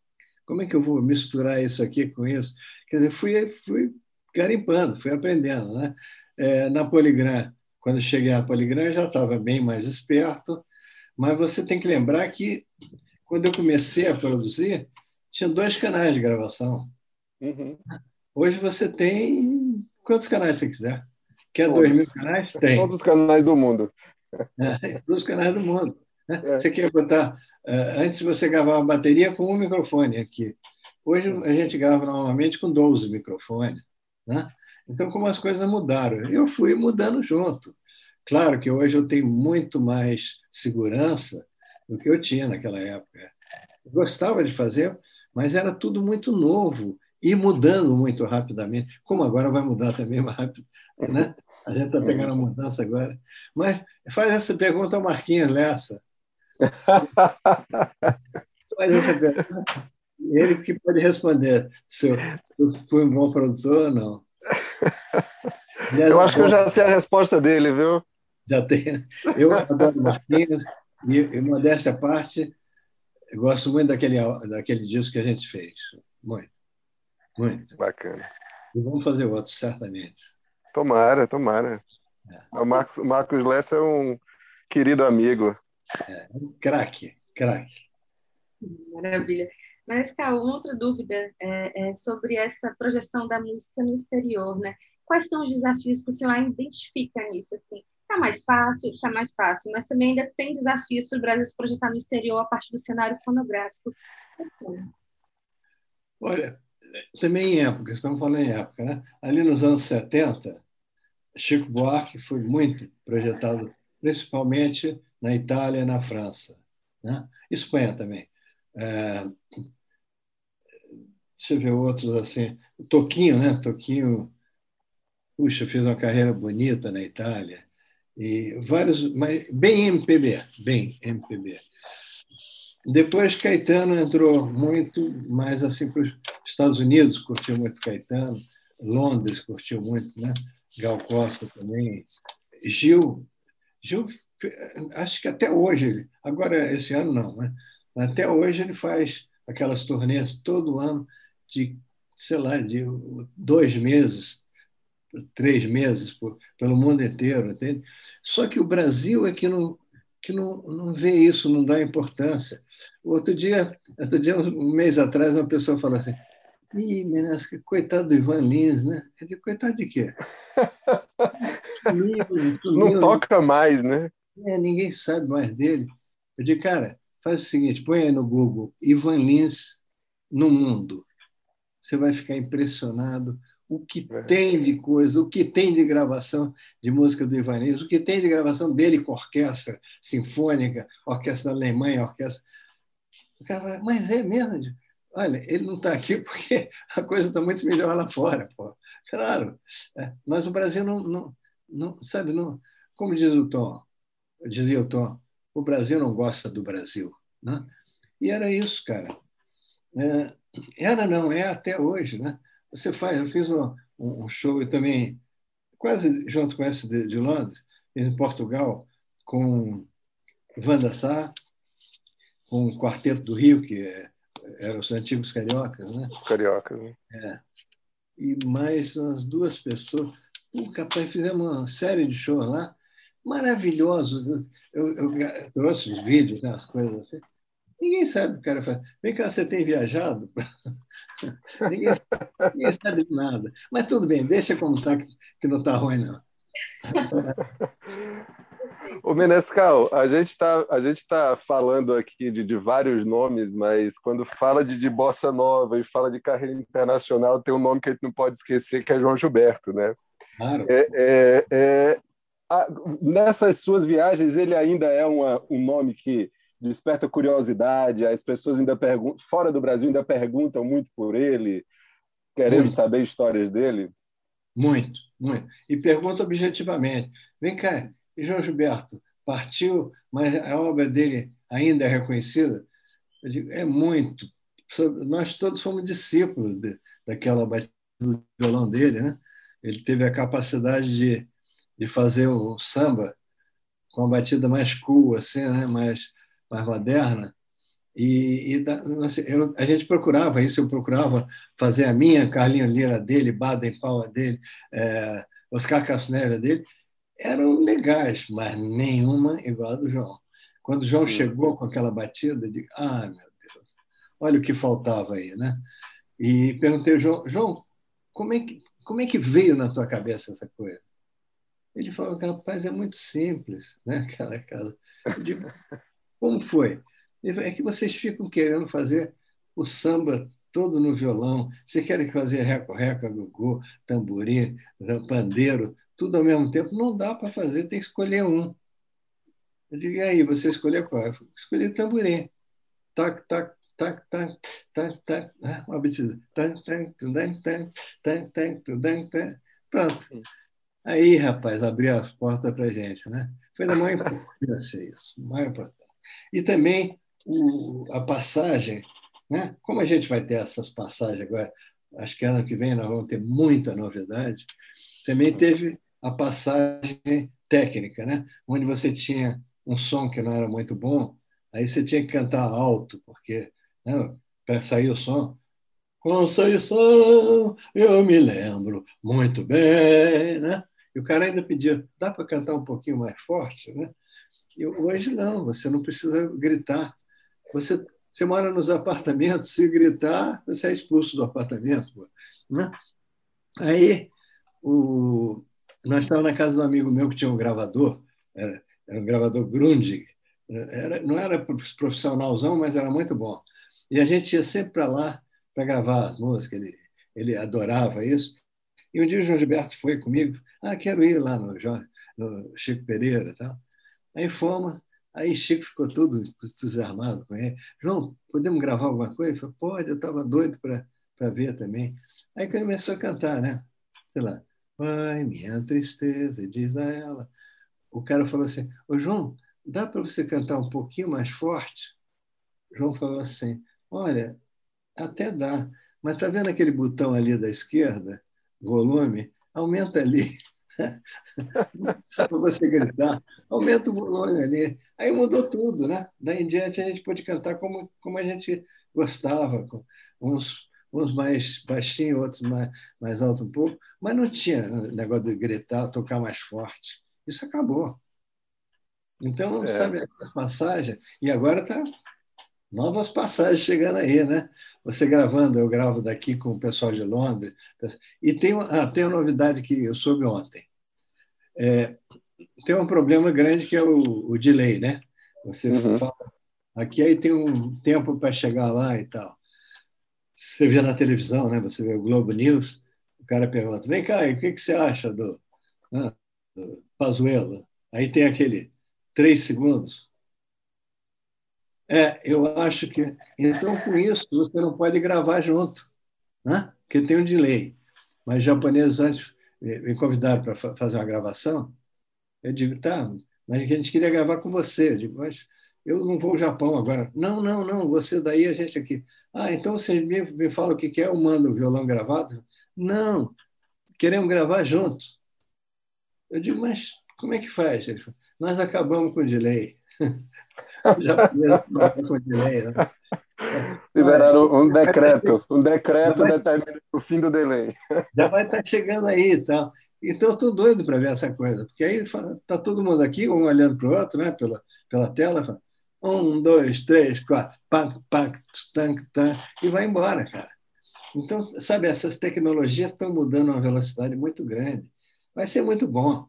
como é que eu vou misturar isso aqui com isso? Quer dizer, fui, fui garimpando, fui aprendendo, né? É, na Poligram, quando cheguei na Poligram, já estava bem mais esperto, mas você tem que lembrar que quando eu comecei a produzir, tinha dois canais de gravação. Uhum. Hoje você tem quantos canais você quiser. Quer dois mil canais? Tem. Todos os canais do mundo. É, todos os canais do mundo. É. Você quer botar. Uh, antes você gravava a bateria com um microfone aqui. Hoje a gente grava normalmente com 12 microfones. Né? Então, como as coisas mudaram, eu fui mudando junto. Claro que hoje eu tenho muito mais segurança do que eu tinha naquela época. Eu gostava de fazer, mas era tudo muito novo e mudando muito rapidamente, como agora vai mudar também mais rápido, né? A gente está pegando a mudança agora. Mas faz essa pergunta ao Marquinhos Lessa. faz essa pergunta. Ele que pode responder se eu, fui um bom produtor ou não. eu acho que eu já sei a resposta dele, viu? Já tem. Eu adoro Marquinhos e, e modéstia à parte, eu gosto muito daquele, daquele disco que a gente fez. Muito. Muito. Bacana. E vamos fazer outros, certamente. Tomara, tomara. É. O Marcos, Marcos Lessa é um querido amigo. É, um craque, craque. Maravilha. Mas, Cal, uma outra dúvida é, é, sobre essa projeção da música no exterior, né? Quais são os desafios que o senhor identifica nisso? Assim, tá mais fácil, tá mais fácil, mas também ainda tem desafios para o Brasil se projetar no exterior a partir do cenário fonográfico. Olha, também em época, estamos falando em época, né? Ali nos anos 70, Chico Buarque foi muito projetado, principalmente na Itália e na França, né? Espanha também. É, deixa eu ver outros assim. Toquinho, né? Toquinho, puxa, fez uma carreira bonita na Itália. E vários, mas bem MPB, bem MPB. Depois Caetano entrou muito mais assim para os Estados Unidos, curtiu muito Caetano, Londres curtiu muito, né? Gal Costa também, Gil, Gil, acho que até hoje, agora esse ano não, né? Até hoje ele faz aquelas turnês todo ano de, sei lá, de dois meses, três meses por, pelo mundo inteiro, entende? Só que o Brasil é que não que não, não vê isso, não dá importância. Outro dia, outro dia, um mês atrás, uma pessoa falou assim: Ih, meninas, coitado do Ivan Lins, né? Eu digo, coitado de quê? não toca mais, né? É, ninguém sabe mais dele. Eu digo, cara, faz o seguinte: põe aí no Google Ivan Lins no mundo. Você vai ficar impressionado o que é. tem de coisa, o que tem de gravação de música do Ivan Lins, o que tem de gravação dele com orquestra sinfônica, orquestra da Alemanha, orquestra. O cara fala, mas é mesmo? Olha, ele não está aqui porque a coisa está muito melhor lá fora. Pô. Claro, é, mas o Brasil não, não, não, sabe, não, como diz o Tom, dizia o Tom, o Brasil não gosta do Brasil. Né? E era isso, cara. É, era não, é até hoje. Né? Você faz, eu fiz um, um show eu também, quase junto com esse de, de Londres, em Portugal, com Wanda Sá, com o Quarteto do Rio, que é, eram os antigos cariocas, né? Os cariocas, né? É. E mais umas duas pessoas. Pô, capaz, fizemos uma série de shows lá, maravilhosos. Eu, eu, eu trouxe os vídeos, né, as coisas assim. Ninguém sabe o cara faz. Vem cá, você tem viajado? ninguém, ninguém sabe de nada. Mas tudo bem, deixa como está, que não está ruim, não. O Menescal, a gente está a gente tá falando aqui de, de, vários nomes, mas quando fala de, de bossa nova e fala de carreira internacional, tem um nome que a gente não pode esquecer que é João Gilberto, né? Claro. É, é, é a, nessas suas viagens, ele ainda é uma, um nome que desperta curiosidade. As pessoas ainda perguntam, fora do Brasil ainda perguntam muito por ele, querendo muito. saber histórias dele. Muito, muito. E pergunta objetivamente: vem cá, João Gilberto partiu, mas a obra dele ainda é reconhecida? Eu digo, é muito. Nós todos fomos discípulos de, daquela batida do violão dele, né? Ele teve a capacidade de, de fazer o samba com a batida mais cool, assim, né? mais, mais moderna. E, e assim, eu, a gente procurava isso, eu procurava fazer a minha, Carlinho Lira dele, Baden Powell dele, é, Oscar Castaneda dele, eram legais, mas nenhuma igual a do João. Quando o João chegou com aquela batida, eu digo, ah, meu Deus, olha o que faltava aí, né? E perguntei ao João, João, como é que, como é que veio na tua cabeça essa coisa? Ele falou, rapaz, é muito simples, né? Aquela, aquela... Eu digo, como foi? É que vocês ficam querendo fazer o samba todo no violão, vocês querem fazer reco-reco, gogô, tamborim, pandeiro, tudo ao mesmo tempo, não dá para fazer, tem que escolher um. Eu digo, e aí, você escolher qual? Eu escolhi tamborim. Tac, tac, tac, tac, tac, tac, uma batida. Tac, tac, tac, tac, tac, tac, tac, Pronto. Aí, rapaz, abriu as portas para a gente, né? Foi da maior importância isso, maior importância. E também o, a passagem, né? Como a gente vai ter essas passagens agora, acho que ano que vem nós vamos ter muita novidade, também teve a passagem técnica, né? onde você tinha um som que não era muito bom, aí você tinha que cantar alto, porque né, para sair o som. Conceição, eu me lembro muito bem, né? E o cara ainda pedia, dá para cantar um pouquinho mais forte, né? Hoje não, você não precisa gritar. Você Você mora nos apartamentos, se gritar, você é expulso do apartamento. Né? Aí, o... nós estávamos na casa de um amigo meu que tinha um gravador, era, era um gravador Grundig, era, não era profissionalzão, mas era muito bom. E a gente ia sempre para lá para gravar as músicas, ele, ele adorava isso. E um dia o João Gilberto foi comigo, ah, quero ir lá no, no Chico Pereira tal. Aí fomos, aí Chico ficou todo entusiasmado com ele. João, podemos gravar alguma coisa? Ele falou, pode, eu estava doido para ver também. Aí ele começou a cantar, né? Sei lá, vai minha tristeza, diz a ela. O cara falou assim, ô João, dá para você cantar um pouquinho mais forte? João falou assim, olha, até dá, mas está vendo aquele botão ali da esquerda, volume? Aumenta ali. Só para você gritar, aumenta o volume ali. Aí mudou tudo, né? Daí em diante a gente pôde cantar como, como a gente gostava, uns, uns mais baixinhos, outros mais, mais alto um pouco, mas não tinha negócio de gritar, tocar mais forte. Isso acabou. Então, é. sabe, essa passagem, e agora está novas passagens chegando aí, né? Você gravando, eu gravo daqui com o pessoal de Londres. E tem, ah, tem uma novidade que eu soube ontem. É, tem um problema grande que é o, o delay, né? Você uhum. fala aqui, aí tem um tempo para chegar lá e tal. Você vê na televisão, né? Você vê o Globo News, o cara pergunta: vem cá, o que, que você acha do, né, do Pazuello? Aí tem aquele três segundos. É, eu acho que. Então, com isso, você não pode gravar junto, né? porque tem um delay. Mas japoneses antes me convidaram para fazer uma gravação. Eu digo, tá, mas a gente queria gravar com você. Eu digo, mas eu não vou ao Japão agora. Não, não, não, você daí, a gente aqui. Ah, então você me, me fala o que, que é, eu mando o violão gravado? Não, queremos gravar junto. Eu digo, mas como é que faz? Ele nós acabamos com o delay. Né? Liberaram um decreto, um decreto vai... determinando o fim do delay. Já vai estar chegando aí e tal. Então, eu estou doido para ver essa coisa, porque aí está todo mundo aqui, um olhando para o outro, né, pela, pela tela, fala, um, dois, três, quatro, pac, pac, tank, tank, e vai embora, cara. Então, sabe, essas tecnologias estão mudando a uma velocidade muito grande. Vai ser muito bom.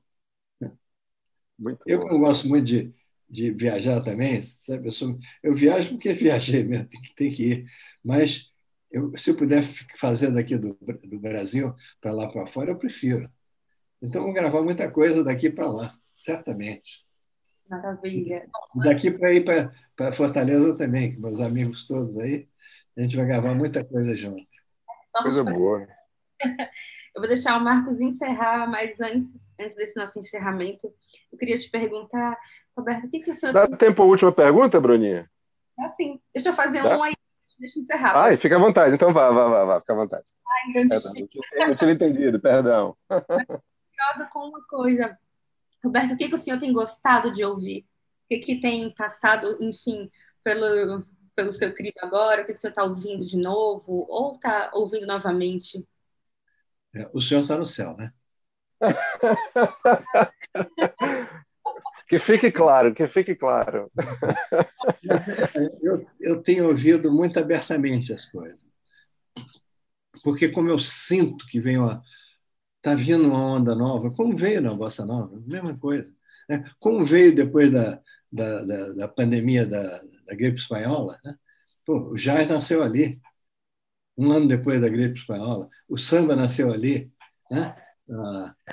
Muito eu, bom. gosto muito de, de viajar também, sabe? Eu, sou, eu viajo porque viajei mesmo, tem que, tem que ir. Mas eu, se eu puder fazer daqui do, do Brasil para lá para fora, eu prefiro. Então, vou gravar muita coisa daqui para lá, certamente. Maravilha. Daqui para ir para Fortaleza também, com meus amigos todos aí, a gente vai gravar muita coisa junto. Coisa boa. Eu vou deixar o Marcos encerrar, mas antes, antes desse nosso encerramento, eu queria te perguntar, Roberto, o que, que o senhor. Dá tem... tempo a última pergunta, Bruninha? Dá sim. Deixa eu fazer Dá? um aí, deixa eu encerrar. Ai, fica à vontade, então vá, vá, vá, vá fica à vontade. Ai, grande é, não tinha entendido, perdão. curiosa com uma coisa. Roberto, o que, que o senhor tem gostado de ouvir? O que, que tem passado, enfim, pelo, pelo seu crime agora? O que, que o senhor está ouvindo de novo? Ou está ouvindo novamente? É, o senhor está no céu, né? que fique claro, que fique claro. Eu, eu tenho ouvido muito abertamente as coisas. Porque como eu sinto que vem uma, está vindo uma onda nova, como veio na Bossa Nova, mesma coisa. Né? Como veio depois da, da, da, da pandemia da, da, gripe espanhola, né? Pô, o jazz nasceu ali um ano depois da gripe espanhola. O samba nasceu ali, né?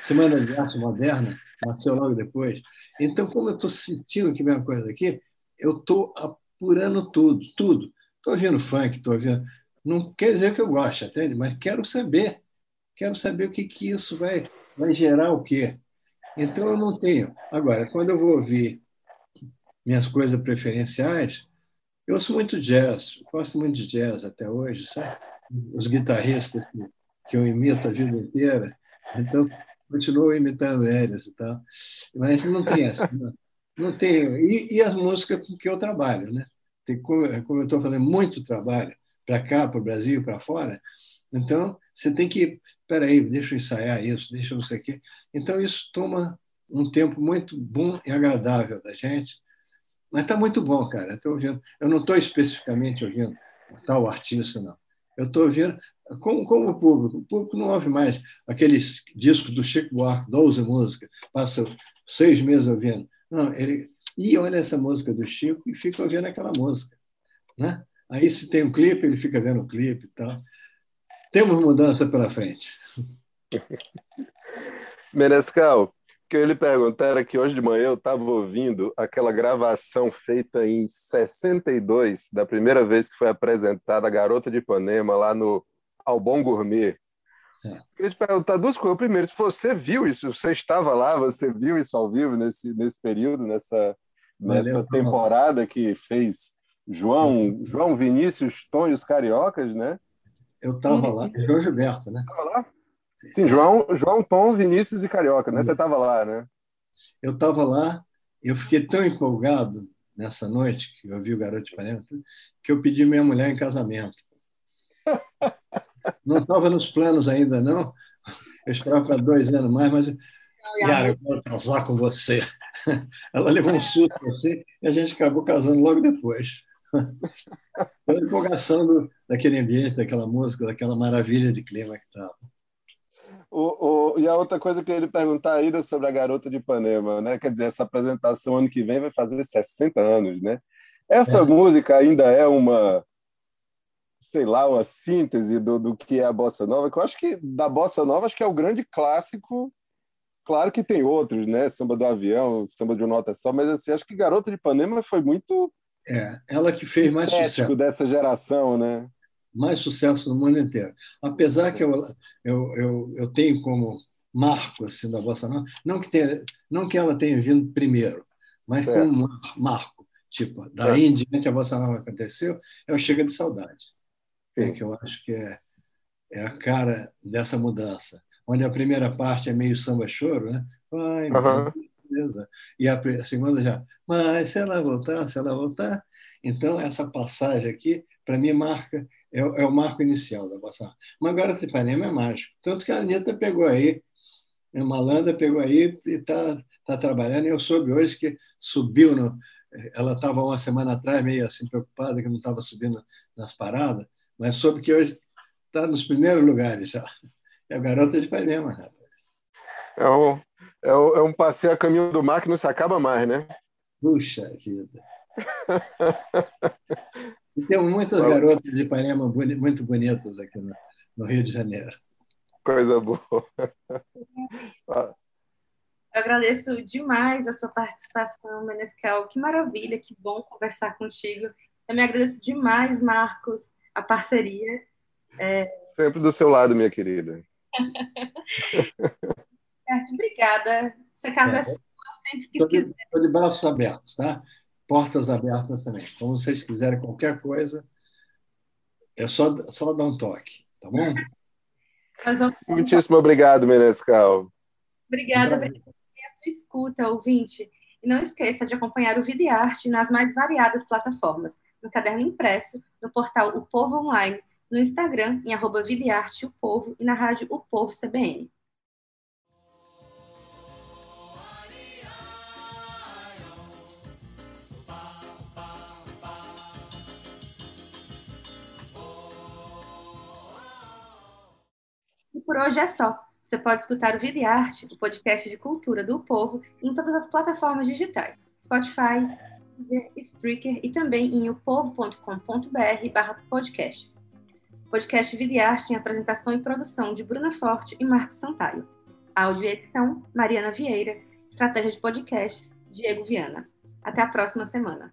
Semana de Arte Moderna nasceu logo depois. Então, como eu estou sentindo que vem uma coisa aqui, eu estou apurando tudo, tudo. Estou ouvindo funk, estou ouvindo. Não quer dizer que eu goste, entende? Mas quero saber. Quero saber o que, que isso vai, vai gerar o quê. Então, eu não tenho. Agora, quando eu vou ouvir minhas coisas preferenciais, eu ouço muito jazz, gosto muito de jazz até hoje, sabe? os guitarristas que eu imito a vida inteira. Então, continuo imitando eles e tal. Mas não tem essa. Não, não tenho. E, e, as músicas com que eu trabalho, né? Tem, como, como eu estou fazendo muito trabalho para cá, para o Brasil, para fora, então você tem que, peraí, deixa eu ensaiar isso, deixa eu não sei o quê. Então isso toma um tempo muito bom e agradável da gente. Mas está muito bom, cara. Eu, ouvindo. eu não estou especificamente ouvindo tal artista, não. Eu estou ouvindo como, como o público. O público não ouve mais aqueles discos do Chico Buarque, 12 músicas, passa seis meses ouvindo. Não, ele e olha essa música do Chico e fica ouvindo aquela música. Né? Aí, se tem um clipe, ele fica vendo o clipe e tal. Temos mudança pela frente. Menescal, que eu ia lhe perguntar era que hoje de manhã eu estava ouvindo aquela gravação feita em 62, da primeira vez que foi apresentada a Garota de Ipanema lá no Albon Gourmet. Sim. Queria te perguntar duas coisas. Primeiro, se você viu isso, você estava lá, você viu isso ao vivo nesse, nesse período, nessa, Valeu, nessa temporada que fez João, João Vinícius, Tom e os Cariocas, né? Eu estava lá, João Gilberto, né? Estava lá? Sim, João, João, Tom, Vinícius e Carioca, né? Você estava lá, né? Eu estava lá, eu fiquei tão empolgado nessa noite que eu vi o Garoto de Ipanema, que eu pedi minha mulher em casamento. Não estava nos planos ainda, não. Eu esperava para dois anos mais, mas Yara, eu quero casar com você. Ela levou um susto assim e a gente acabou casando logo depois. Pela empolgação do, daquele ambiente, daquela música, daquela maravilha de clima que estava. O, o, e a outra coisa que eu ia lhe perguntar ainda sobre a Garota de Ipanema, né? Quer dizer, essa apresentação ano que vem vai fazer 60 anos, né? Essa é. música ainda é uma, sei lá, uma síntese do, do que é a Bossa Nova, que eu acho que da Bossa Nova acho que é o grande clássico. Claro que tem outros, né? Samba do Avião, Samba de uma Nota Só, mas assim, acho que Garota de Ipanema foi muito... É, ela que fez mais sucesso. dessa geração, né? Mais sucesso no mundo inteiro. Apesar que eu, eu, eu, eu tenho como marco assim, da Bossa Nova, não que, tenha, não que ela tenha vindo primeiro, mas é. como marco. Tipo, daí é. em diante a Bossa Nova aconteceu, é o Chega de Saudade. É que eu acho que é, é a cara dessa mudança. Onde a primeira parte é meio samba-choro, né? Vai, uhum. beleza. E a, a segunda já, mas se ela voltar, se ela voltar. Então, essa passagem aqui, para mim, marca é, é, o marco inicial da bossa nova. Mas agora o Ipanema é mágico. Tanto que a Anitta pegou aí, a Malanda pegou aí e está tá trabalhando. Eu soube hoje que subiu, no, ela estava uma semana atrás meio assim preocupada que não estava subindo nas paradas, mas soube que hoje está nos primeiros lugares já. É a garota de Ipanema, rapaz. É um, é um, é um passeio a caminho do mar que não se acaba mais, né? Puxa vida. E temos muitas garotas de Ipanema muito bonitas aqui no, no Rio de Janeiro. Coisa boa. Eu agradeço demais a sua participação, Menescal. Que maravilha, que bom conversar contigo. Também agradeço demais, Marcos, a parceria. É... Sempre do seu lado, minha querida. certo, obrigada. Se a casa é, é sua, sempre que quiser. Estou de braços abertos, tá? Portas abertas também. Então, vocês quiserem qualquer coisa, é só, só dar um toque, tá bom? Muitíssimo obrigado, Menescal. Obrigada, obrigada pela sua escuta, ouvinte. E não esqueça de acompanhar o Vida e Arte nas mais variadas plataformas, no caderno impresso, no portal O Povo Online, no Instagram, em arroba Vida e Arte O Povo e na rádio O Povo CBN. Por hoje é só. Você pode escutar o Vida Arte, o podcast de cultura do povo, em todas as plataformas digitais: Spotify, Spreaker e também em opovo.com.br podcasts. O podcast Vida e Arte tem apresentação e produção de Bruna Forte e Marcos Sampaio. Áudio e edição, Mariana Vieira. Estratégia de podcasts, Diego Viana. Até a próxima semana.